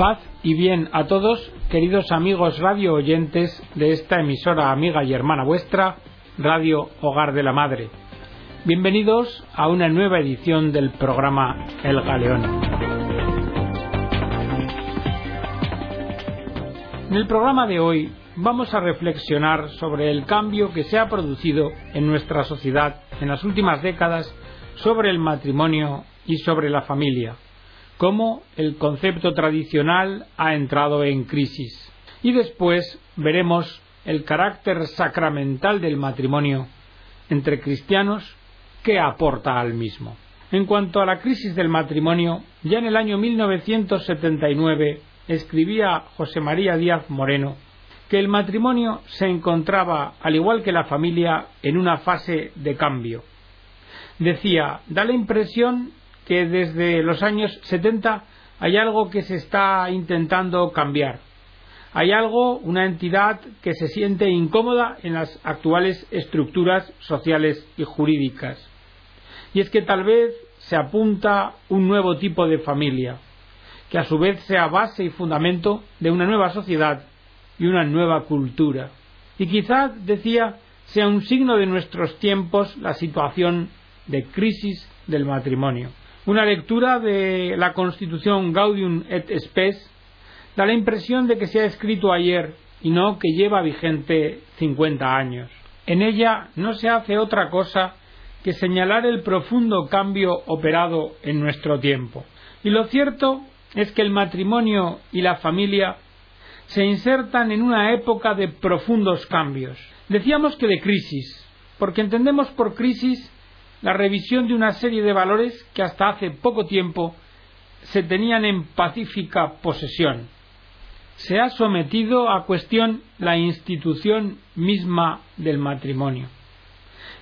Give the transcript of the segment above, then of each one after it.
Paz y bien a todos, queridos amigos radio oyentes de esta emisora amiga y hermana vuestra, Radio Hogar de la Madre. Bienvenidos a una nueva edición del programa El Galeón. En el programa de hoy vamos a reflexionar sobre el cambio que se ha producido en nuestra sociedad en las últimas décadas sobre el matrimonio y sobre la familia cómo el concepto tradicional ha entrado en crisis. Y después veremos el carácter sacramental del matrimonio entre cristianos que aporta al mismo. En cuanto a la crisis del matrimonio, ya en el año 1979 escribía José María Díaz Moreno que el matrimonio se encontraba, al igual que la familia, en una fase de cambio. Decía, da la impresión que desde los años 70 hay algo que se está intentando cambiar. Hay algo, una entidad que se siente incómoda en las actuales estructuras sociales y jurídicas. Y es que tal vez se apunta un nuevo tipo de familia, que a su vez sea base y fundamento de una nueva sociedad y una nueva cultura. Y quizás, decía, sea un signo de nuestros tiempos la situación de crisis del matrimonio. Una lectura de la Constitución Gaudium et Spes da la impresión de que se ha escrito ayer y no que lleva vigente 50 años. En ella no se hace otra cosa que señalar el profundo cambio operado en nuestro tiempo. Y lo cierto es que el matrimonio y la familia se insertan en una época de profundos cambios. Decíamos que de crisis, porque entendemos por crisis la revisión de una serie de valores que hasta hace poco tiempo se tenían en pacífica posesión. Se ha sometido a cuestión la institución misma del matrimonio.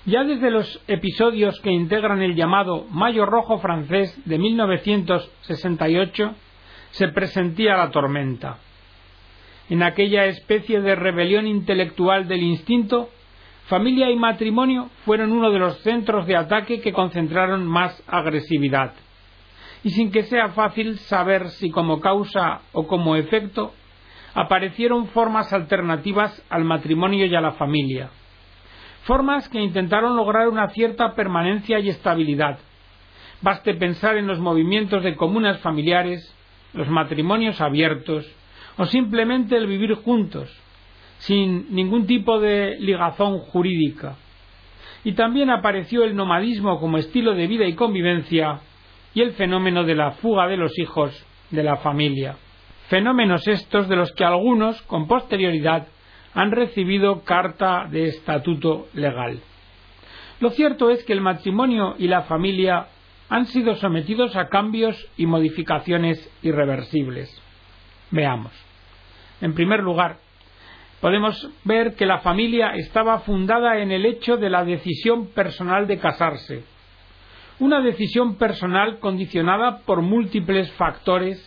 Ya desde los episodios que integran el llamado Mayo Rojo francés de 1968 se presentía la tormenta. En aquella especie de rebelión intelectual del instinto familia y matrimonio fueron uno de los centros de ataque que concentraron más agresividad. Y sin que sea fácil saber si como causa o como efecto, aparecieron formas alternativas al matrimonio y a la familia. Formas que intentaron lograr una cierta permanencia y estabilidad. Baste pensar en los movimientos de comunas familiares, los matrimonios abiertos, o simplemente el vivir juntos, sin ningún tipo de ligazón jurídica. Y también apareció el nomadismo como estilo de vida y convivencia y el fenómeno de la fuga de los hijos de la familia. Fenómenos estos de los que algunos, con posterioridad, han recibido carta de estatuto legal. Lo cierto es que el matrimonio y la familia han sido sometidos a cambios y modificaciones irreversibles. Veamos. En primer lugar, podemos ver que la familia estaba fundada en el hecho de la decisión personal de casarse, una decisión personal condicionada por múltiples factores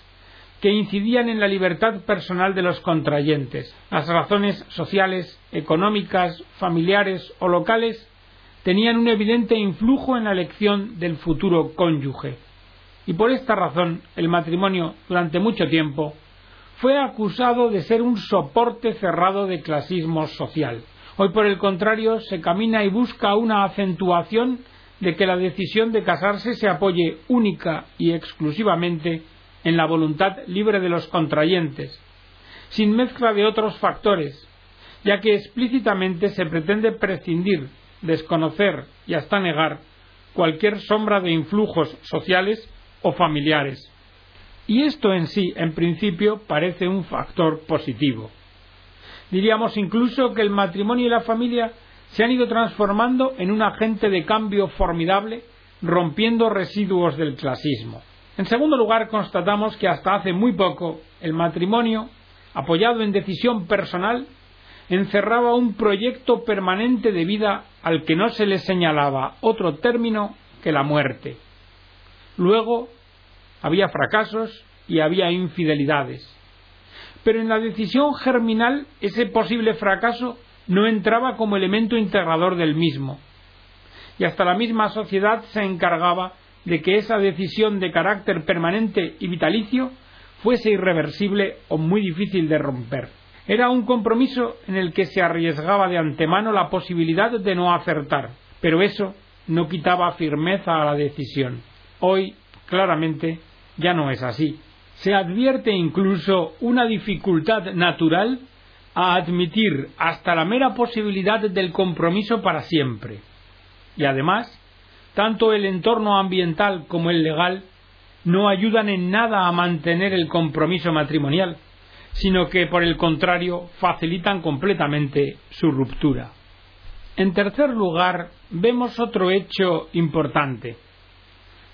que incidían en la libertad personal de los contrayentes. Las razones sociales, económicas, familiares o locales tenían un evidente influjo en la elección del futuro cónyuge. Y por esta razón el matrimonio durante mucho tiempo fue acusado de ser un soporte cerrado de clasismo social. Hoy, por el contrario, se camina y busca una acentuación de que la decisión de casarse se apoye única y exclusivamente en la voluntad libre de los contrayentes, sin mezcla de otros factores, ya que explícitamente se pretende prescindir, desconocer y hasta negar cualquier sombra de influjos sociales o familiares. Y esto en sí, en principio, parece un factor positivo. Diríamos incluso que el matrimonio y la familia se han ido transformando en un agente de cambio formidable, rompiendo residuos del clasismo. En segundo lugar, constatamos que hasta hace muy poco el matrimonio, apoyado en decisión personal, encerraba un proyecto permanente de vida al que no se le señalaba otro término que la muerte. Luego, había fracasos y había infidelidades. Pero en la decisión germinal ese posible fracaso no entraba como elemento integrador del mismo. Y hasta la misma sociedad se encargaba de que esa decisión de carácter permanente y vitalicio fuese irreversible o muy difícil de romper. Era un compromiso en el que se arriesgaba de antemano la posibilidad de no acertar, pero eso no quitaba firmeza a la decisión. Hoy, claramente, ya no es así. Se advierte incluso una dificultad natural a admitir hasta la mera posibilidad del compromiso para siempre. Y además, tanto el entorno ambiental como el legal no ayudan en nada a mantener el compromiso matrimonial, sino que, por el contrario, facilitan completamente su ruptura. En tercer lugar, vemos otro hecho importante.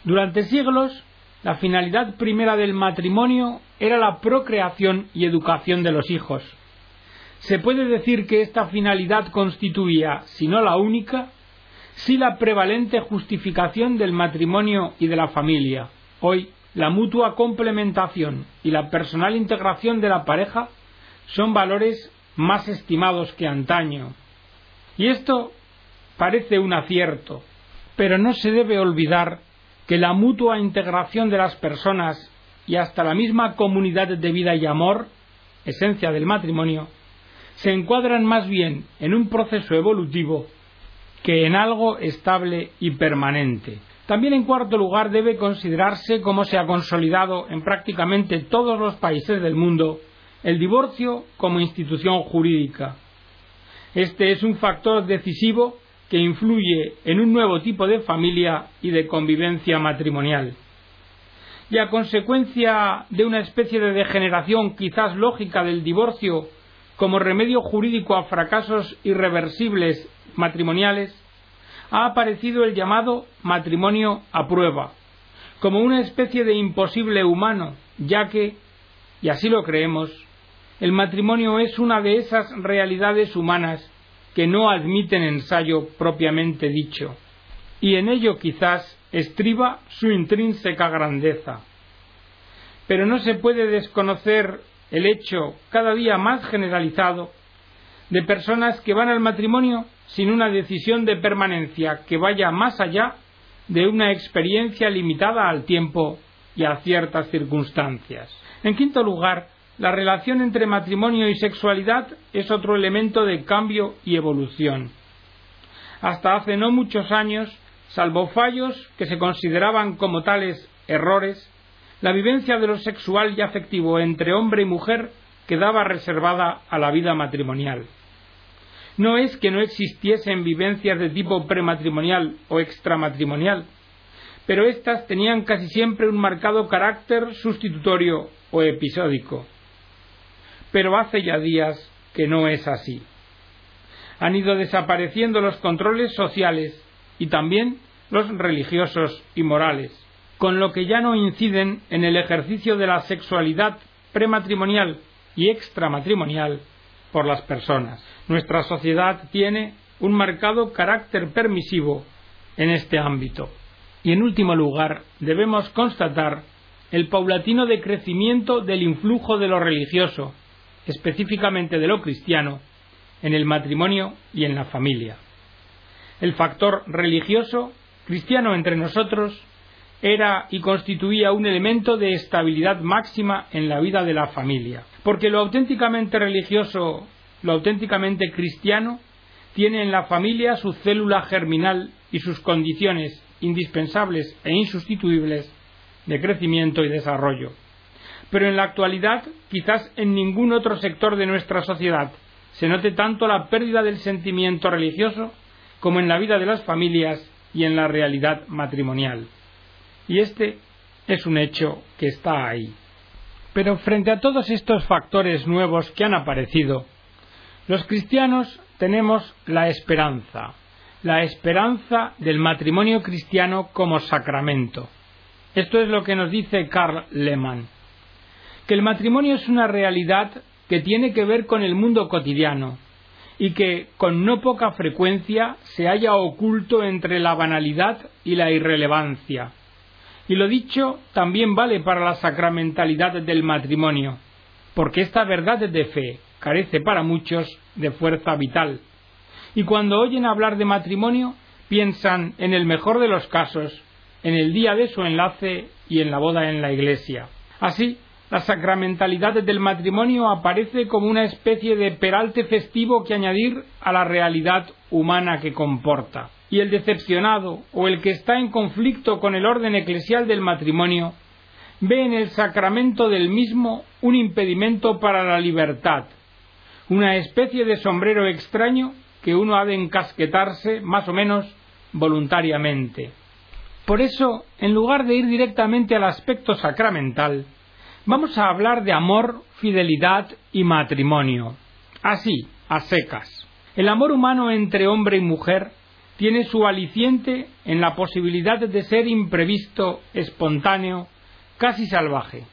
Durante siglos, la finalidad primera del matrimonio era la procreación y educación de los hijos. Se puede decir que esta finalidad constituía, si no la única, sí la prevalente justificación del matrimonio y de la familia. Hoy, la mutua complementación y la personal integración de la pareja son valores más estimados que antaño. Y esto parece un acierto, pero no se debe olvidar que la mutua integración de las personas y hasta la misma comunidad de vida y amor, esencia del matrimonio, se encuadran más bien en un proceso evolutivo que en algo estable y permanente. También en cuarto lugar debe considerarse cómo se ha consolidado en prácticamente todos los países del mundo el divorcio como institución jurídica. Este es un factor decisivo que influye en un nuevo tipo de familia y de convivencia matrimonial. Y a consecuencia de una especie de degeneración quizás lógica del divorcio como remedio jurídico a fracasos irreversibles matrimoniales, ha aparecido el llamado matrimonio a prueba, como una especie de imposible humano, ya que, y así lo creemos, el matrimonio es una de esas realidades humanas que no admiten ensayo propiamente dicho, y en ello quizás estriba su intrínseca grandeza. Pero no se puede desconocer el hecho cada día más generalizado de personas que van al matrimonio sin una decisión de permanencia que vaya más allá de una experiencia limitada al tiempo y a ciertas circunstancias. En quinto lugar, la relación entre matrimonio y sexualidad es otro elemento de cambio y evolución. Hasta hace no muchos años, salvo fallos que se consideraban como tales errores, la vivencia de lo sexual y afectivo entre hombre y mujer quedaba reservada a la vida matrimonial. No es que no existiesen vivencias de tipo prematrimonial o extramatrimonial, pero éstas tenían casi siempre un marcado carácter sustitutorio o episódico. Pero hace ya días que no es así. Han ido desapareciendo los controles sociales y también los religiosos y morales, con lo que ya no inciden en el ejercicio de la sexualidad prematrimonial y extramatrimonial por las personas. Nuestra sociedad tiene un marcado carácter permisivo en este ámbito. Y en último lugar, debemos constatar el paulatino decrecimiento del influjo de lo religioso, específicamente de lo cristiano, en el matrimonio y en la familia. El factor religioso, cristiano entre nosotros, era y constituía un elemento de estabilidad máxima en la vida de la familia, porque lo auténticamente religioso, lo auténticamente cristiano, tiene en la familia su célula germinal y sus condiciones indispensables e insustituibles de crecimiento y desarrollo. Pero en la actualidad, quizás en ningún otro sector de nuestra sociedad se note tanto la pérdida del sentimiento religioso como en la vida de las familias y en la realidad matrimonial. Y este es un hecho que está ahí. Pero frente a todos estos factores nuevos que han aparecido, los cristianos tenemos la esperanza, la esperanza del matrimonio cristiano como sacramento. Esto es lo que nos dice Karl Lehmann, que el matrimonio es una realidad que tiene que ver con el mundo cotidiano y que con no poca frecuencia se halla oculto entre la banalidad y la irrelevancia, y lo dicho también vale para la sacramentalidad del matrimonio, porque esta verdad de fe carece para muchos de fuerza vital. Y cuando oyen hablar de matrimonio, piensan en el mejor de los casos, en el día de su enlace y en la boda en la iglesia. Así, la sacramentalidad del matrimonio aparece como una especie de peralte festivo que añadir a la realidad humana que comporta. Y el decepcionado o el que está en conflicto con el orden eclesial del matrimonio ve en el sacramento del mismo un impedimento para la libertad, una especie de sombrero extraño que uno ha de encasquetarse más o menos voluntariamente. Por eso, en lugar de ir directamente al aspecto sacramental, vamos a hablar de amor, fidelidad y matrimonio. Así, a secas. El amor humano entre hombre y mujer tiene su aliciente en la posibilidad de ser imprevisto, espontáneo, casi salvaje,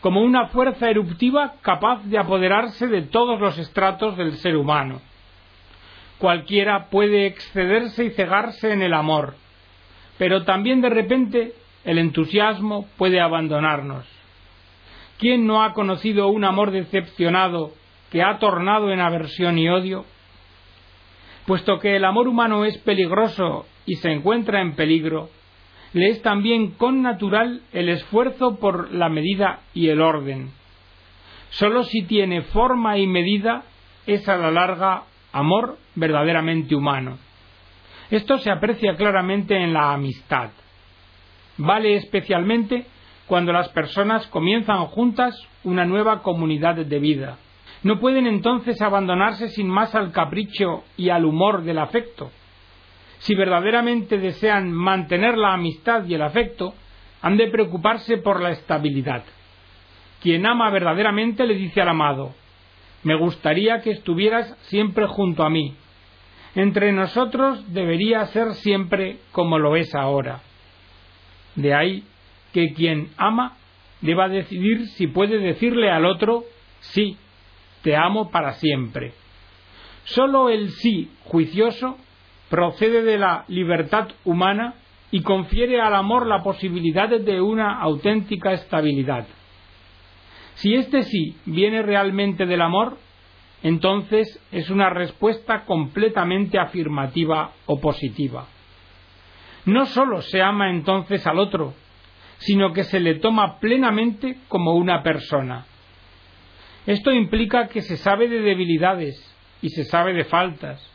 como una fuerza eruptiva capaz de apoderarse de todos los estratos del ser humano. Cualquiera puede excederse y cegarse en el amor, pero también de repente el entusiasmo puede abandonarnos. ¿Quién no ha conocido un amor decepcionado que ha tornado en aversión y odio? Puesto que el amor humano es peligroso y se encuentra en peligro, le es también con natural el esfuerzo por la medida y el orden. Sólo si tiene forma y medida es a la larga amor verdaderamente humano. Esto se aprecia claramente en la amistad. Vale especialmente cuando las personas comienzan juntas una nueva comunidad de vida. No pueden entonces abandonarse sin más al capricho y al humor del afecto, si verdaderamente desean mantener la amistad y el afecto, han de preocuparse por la estabilidad. Quien ama verdaderamente le dice al amado, me gustaría que estuvieras siempre junto a mí. Entre nosotros debería ser siempre como lo es ahora. De ahí que quien ama deba decidir si puede decirle al otro, sí, te amo para siempre. Sólo el sí juicioso procede de la libertad humana y confiere al amor la posibilidad de una auténtica estabilidad. Si este sí viene realmente del amor, entonces es una respuesta completamente afirmativa o positiva. No sólo se ama entonces al otro, sino que se le toma plenamente como una persona. Esto implica que se sabe de debilidades y se sabe de faltas,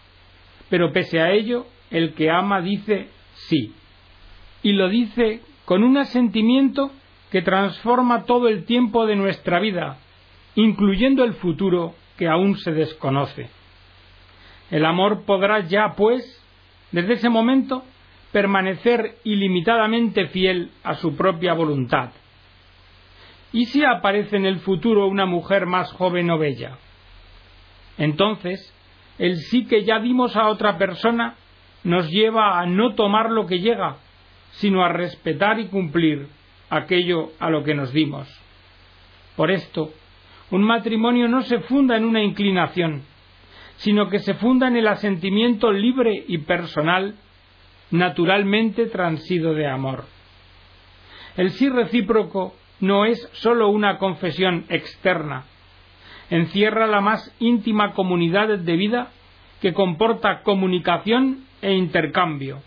pero pese a ello, el que ama dice sí. Y lo dice con un asentimiento que transforma todo el tiempo de nuestra vida, incluyendo el futuro que aún se desconoce. El amor podrá ya, pues, desde ese momento, permanecer ilimitadamente fiel a su propia voluntad. ¿Y si aparece en el futuro una mujer más joven o bella? Entonces, el sí que ya dimos a otra persona nos lleva a no tomar lo que llega, sino a respetar y cumplir aquello a lo que nos dimos. Por esto, un matrimonio no se funda en una inclinación, sino que se funda en el asentimiento libre y personal, naturalmente transido de amor. El sí recíproco no es sólo una confesión externa, encierra la más íntima comunidad de vida que comporta comunicación e intercambio,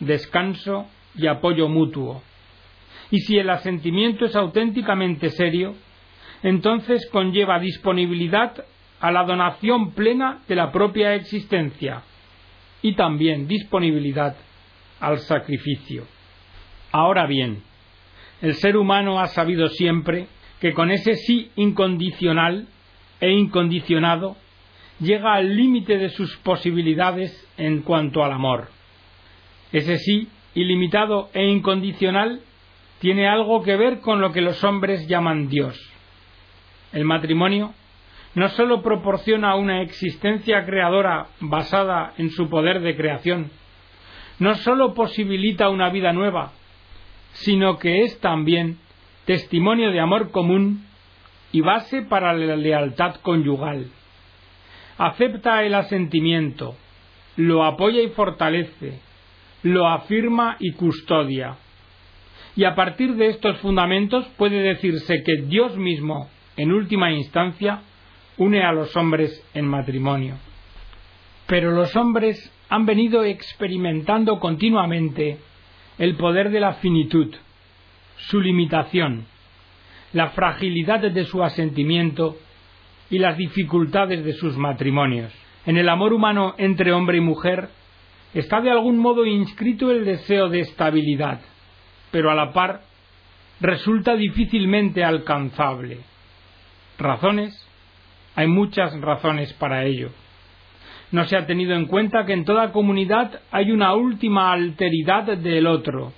descanso y apoyo mutuo. Y si el asentimiento es auténticamente serio, entonces conlleva disponibilidad a la donación plena de la propia existencia y también disponibilidad al sacrificio. Ahora bien, el ser humano ha sabido siempre que con ese sí incondicional e incondicionado llega al límite de sus posibilidades en cuanto al amor. Ese sí, ilimitado e incondicional, tiene algo que ver con lo que los hombres llaman Dios. El matrimonio no sólo proporciona una existencia creadora basada en su poder de creación, no sólo posibilita una vida nueva, sino que es también testimonio de amor común y base para la lealtad conyugal. Acepta el asentimiento, lo apoya y fortalece, lo afirma y custodia. Y a partir de estos fundamentos puede decirse que Dios mismo, en última instancia, une a los hombres en matrimonio. Pero los hombres han venido experimentando continuamente el poder de la finitud, su limitación, la fragilidad de su asentimiento y las dificultades de sus matrimonios. En el amor humano entre hombre y mujer está de algún modo inscrito el deseo de estabilidad, pero a la par resulta difícilmente alcanzable. ¿Razones? Hay muchas razones para ello. No se ha tenido en cuenta que en toda comunidad hay una última alteridad del otro,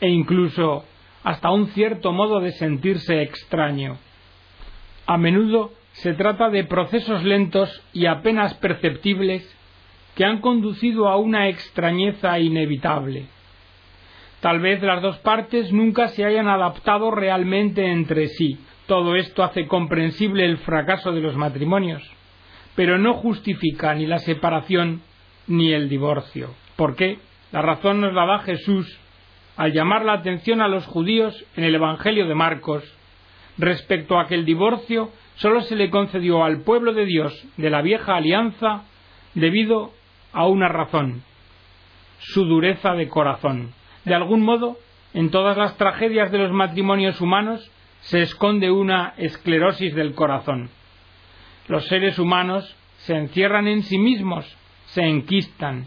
e incluso hasta un cierto modo de sentirse extraño. A menudo se trata de procesos lentos y apenas perceptibles que han conducido a una extrañeza inevitable. Tal vez las dos partes nunca se hayan adaptado realmente entre sí. Todo esto hace comprensible el fracaso de los matrimonios, pero no justifica ni la separación ni el divorcio. ¿Por qué? La razón nos la da Jesús al llamar la atención a los judíos en el Evangelio de Marcos respecto a que el divorcio sólo se le concedió al pueblo de Dios de la vieja alianza debido a una razón, su dureza de corazón. De algún modo, en todas las tragedias de los matrimonios humanos se esconde una esclerosis del corazón. Los seres humanos se encierran en sí mismos, se enquistan,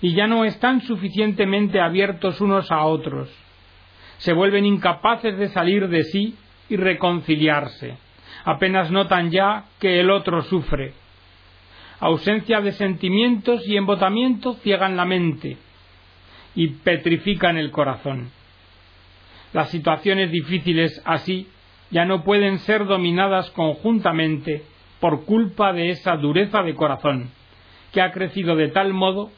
y ya no están suficientemente abiertos unos a otros. Se vuelven incapaces de salir de sí y reconciliarse apenas notan ya que el otro sufre. Ausencia de sentimientos y embotamiento ciegan la mente y petrifican el corazón. Las situaciones difíciles así ya no pueden ser dominadas conjuntamente por culpa de esa dureza de corazón, que ha crecido de tal modo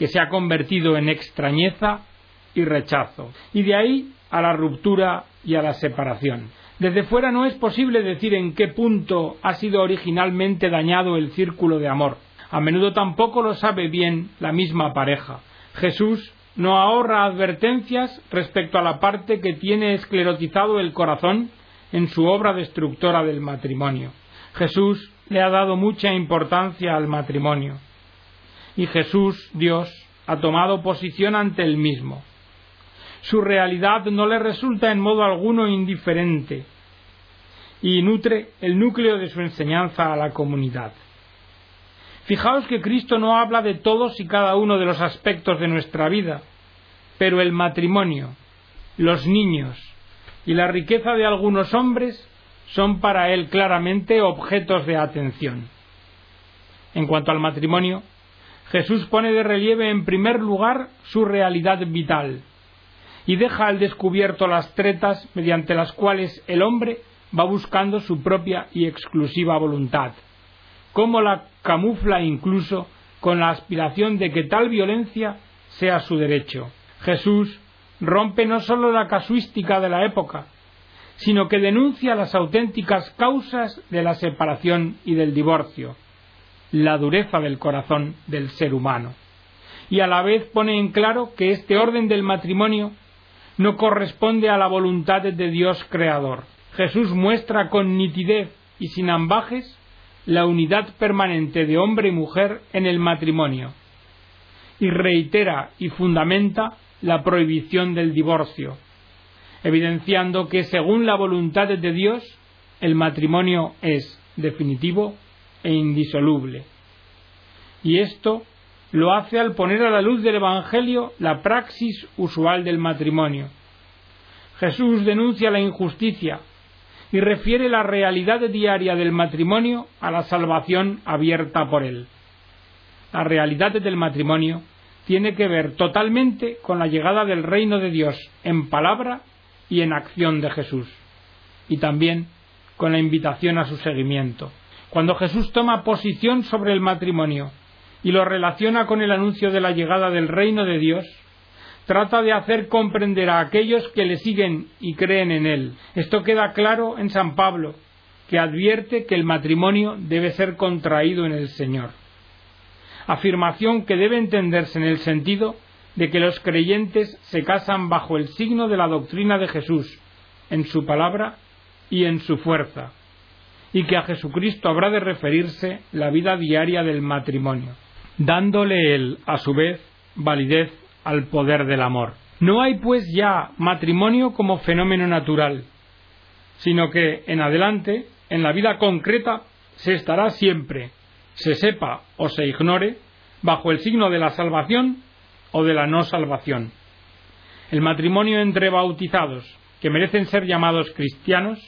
que se ha convertido en extrañeza y rechazo, y de ahí a la ruptura y a la separación. Desde fuera no es posible decir en qué punto ha sido originalmente dañado el círculo de amor. A menudo tampoco lo sabe bien la misma pareja. Jesús no ahorra advertencias respecto a la parte que tiene esclerotizado el corazón en su obra destructora del matrimonio. Jesús le ha dado mucha importancia al matrimonio. Y Jesús, Dios, ha tomado posición ante el mismo su realidad no le resulta en modo alguno indiferente y nutre el núcleo de su enseñanza a la comunidad. Fijaos que Cristo no habla de todos y cada uno de los aspectos de nuestra vida, pero el matrimonio, los niños y la riqueza de algunos hombres son para él claramente objetos de atención. En cuanto al matrimonio, Jesús pone de relieve en primer lugar su realidad vital, y deja al descubierto las tretas mediante las cuales el hombre va buscando su propia y exclusiva voluntad, cómo la camufla incluso con la aspiración de que tal violencia sea su derecho. Jesús rompe no sólo la casuística de la época, sino que denuncia las auténticas causas de la separación y del divorcio, la dureza del corazón del ser humano, y a la vez pone en claro que este orden del matrimonio no corresponde a la voluntad de Dios Creador. Jesús muestra con nitidez y sin ambajes la unidad permanente de hombre y mujer en el matrimonio y reitera y fundamenta la prohibición del divorcio, evidenciando que según la voluntad de Dios el matrimonio es definitivo e indisoluble. Y esto lo hace al poner a la luz del Evangelio la praxis usual del matrimonio. Jesús denuncia la injusticia y refiere la realidad diaria del matrimonio a la salvación abierta por él. La realidad del matrimonio tiene que ver totalmente con la llegada del reino de Dios en palabra y en acción de Jesús, y también con la invitación a su seguimiento. Cuando Jesús toma posición sobre el matrimonio y lo relaciona con el anuncio de la llegada del reino de Dios, trata de hacer comprender a aquellos que le siguen y creen en él. Esto queda claro en San Pablo, que advierte que el matrimonio debe ser contraído en el Señor. Afirmación que debe entenderse en el sentido de que los creyentes se casan bajo el signo de la doctrina de Jesús, en su palabra y en su fuerza, y que a Jesucristo habrá de referirse la vida diaria del matrimonio dándole él, a su vez, validez al poder del amor. No hay pues ya matrimonio como fenómeno natural, sino que en adelante, en la vida concreta, se estará siempre, se sepa o se ignore, bajo el signo de la salvación o de la no salvación. El matrimonio entre bautizados, que merecen ser llamados cristianos,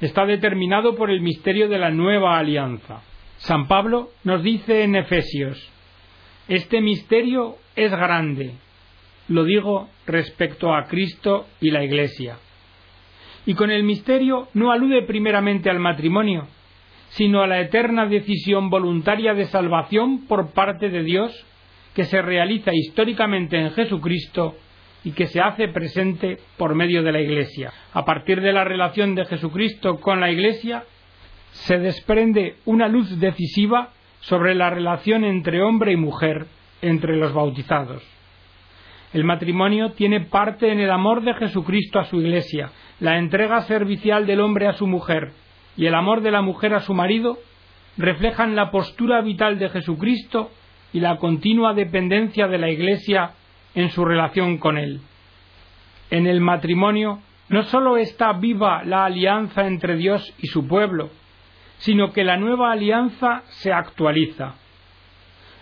está determinado por el misterio de la nueva alianza. San Pablo nos dice en Efesios, este misterio es grande, lo digo respecto a Cristo y la Iglesia. Y con el misterio no alude primeramente al matrimonio, sino a la eterna decisión voluntaria de salvación por parte de Dios que se realiza históricamente en Jesucristo y que se hace presente por medio de la Iglesia. A partir de la relación de Jesucristo con la Iglesia, se desprende una luz decisiva sobre la relación entre hombre y mujer entre los bautizados. El matrimonio tiene parte en el amor de Jesucristo a su Iglesia, la entrega servicial del hombre a su mujer y el amor de la mujer a su marido reflejan la postura vital de Jesucristo y la continua dependencia de la Iglesia en su relación con Él. En el matrimonio no sólo está viva la alianza entre Dios y su pueblo, sino que la nueva alianza se actualiza.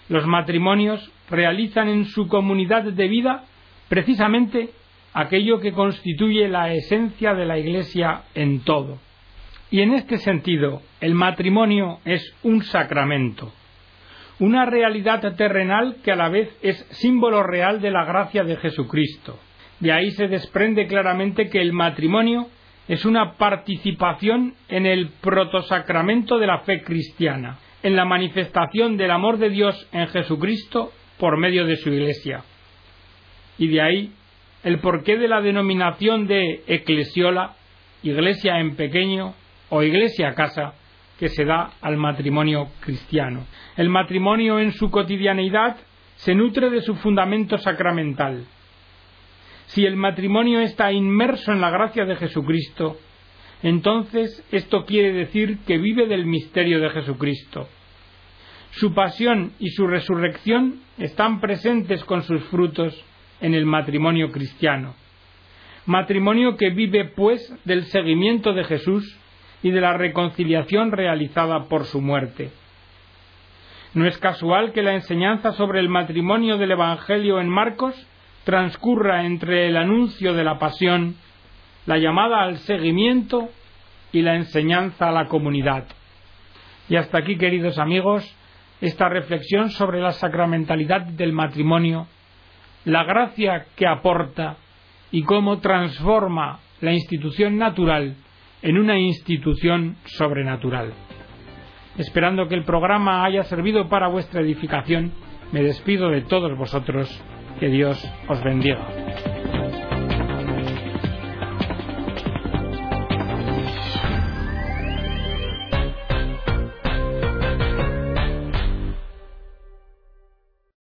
Los matrimonios realizan en su comunidad de vida precisamente aquello que constituye la esencia de la Iglesia en todo. Y en este sentido, el matrimonio es un sacramento, una realidad terrenal que a la vez es símbolo real de la gracia de Jesucristo. De ahí se desprende claramente que el matrimonio es una participación en el protosacramento de la fe cristiana, en la manifestación del amor de Dios en Jesucristo por medio de su Iglesia. Y de ahí el porqué de la denominación de eclesiola, iglesia en pequeño o iglesia casa, que se da al matrimonio cristiano. El matrimonio en su cotidianeidad se nutre de su fundamento sacramental. Si el matrimonio está inmerso en la gracia de Jesucristo, entonces esto quiere decir que vive del misterio de Jesucristo. Su pasión y su resurrección están presentes con sus frutos en el matrimonio cristiano. Matrimonio que vive, pues, del seguimiento de Jesús y de la reconciliación realizada por su muerte. No es casual que la enseñanza sobre el matrimonio del Evangelio en Marcos transcurra entre el anuncio de la pasión, la llamada al seguimiento y la enseñanza a la comunidad. Y hasta aquí, queridos amigos, esta reflexión sobre la sacramentalidad del matrimonio, la gracia que aporta y cómo transforma la institución natural en una institución sobrenatural. Esperando que el programa haya servido para vuestra edificación, me despido de todos vosotros. Que Dios os bendiga.